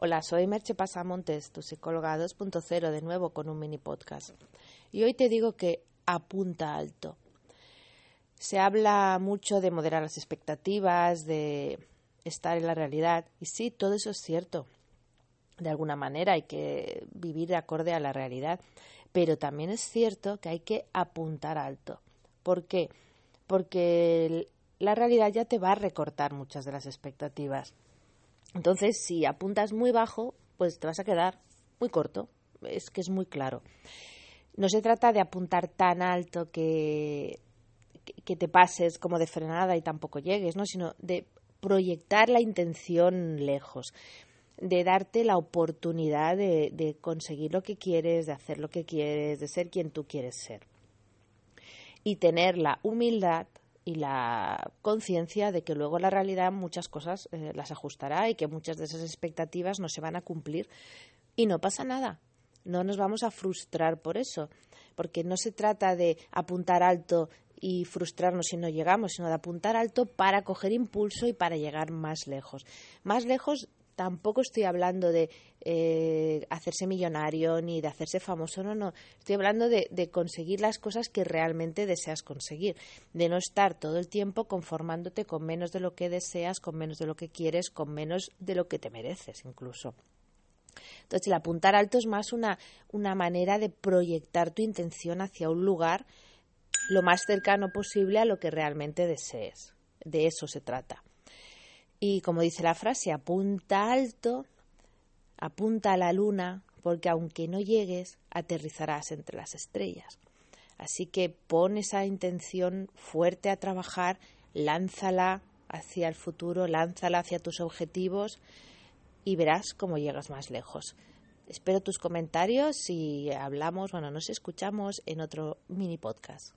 Hola, soy Merche Pasamontes, tu psicóloga 2.0, de nuevo con un mini podcast. Y hoy te digo que apunta alto. Se habla mucho de moderar las expectativas, de estar en la realidad. Y sí, todo eso es cierto. De alguna manera hay que vivir de acorde a la realidad. Pero también es cierto que hay que apuntar alto. ¿Por qué? Porque la realidad ya te va a recortar muchas de las expectativas. Entonces, si apuntas muy bajo, pues te vas a quedar muy corto. Es que es muy claro. No se trata de apuntar tan alto que, que te pases como de frenada y tampoco llegues, ¿no? sino de proyectar la intención lejos, de darte la oportunidad de, de conseguir lo que quieres, de hacer lo que quieres, de ser quien tú quieres ser. Y tener la humildad y la conciencia de que luego la realidad muchas cosas eh, las ajustará y que muchas de esas expectativas no se van a cumplir y no pasa nada. No nos vamos a frustrar por eso, porque no se trata de apuntar alto y frustrarnos si no llegamos, sino de apuntar alto para coger impulso y para llegar más lejos. Más lejos tampoco estoy hablando de eh, hacerse millonario ni de hacerse famoso, no, no. Estoy hablando de, conseguir las cosas que realmente deseas conseguir, de no estar todo el tiempo conformándote con menos de lo que deseas, con menos de lo que quieres, con menos de lo que te mereces incluso. Entonces, el apuntar alto es más una, una manera de proyectar tu intención hacia un lugar lo más cercano posible a lo que realmente desees. De eso se trata. Y como dice la frase, apunta alto, apunta a la luna, porque aunque no llegues, aterrizarás entre las estrellas. Así que pon esa intención fuerte a trabajar, lánzala hacia el futuro, lánzala hacia tus objetivos y verás cómo llegas más lejos. Espero tus comentarios y hablamos, bueno, nos escuchamos en otro mini podcast.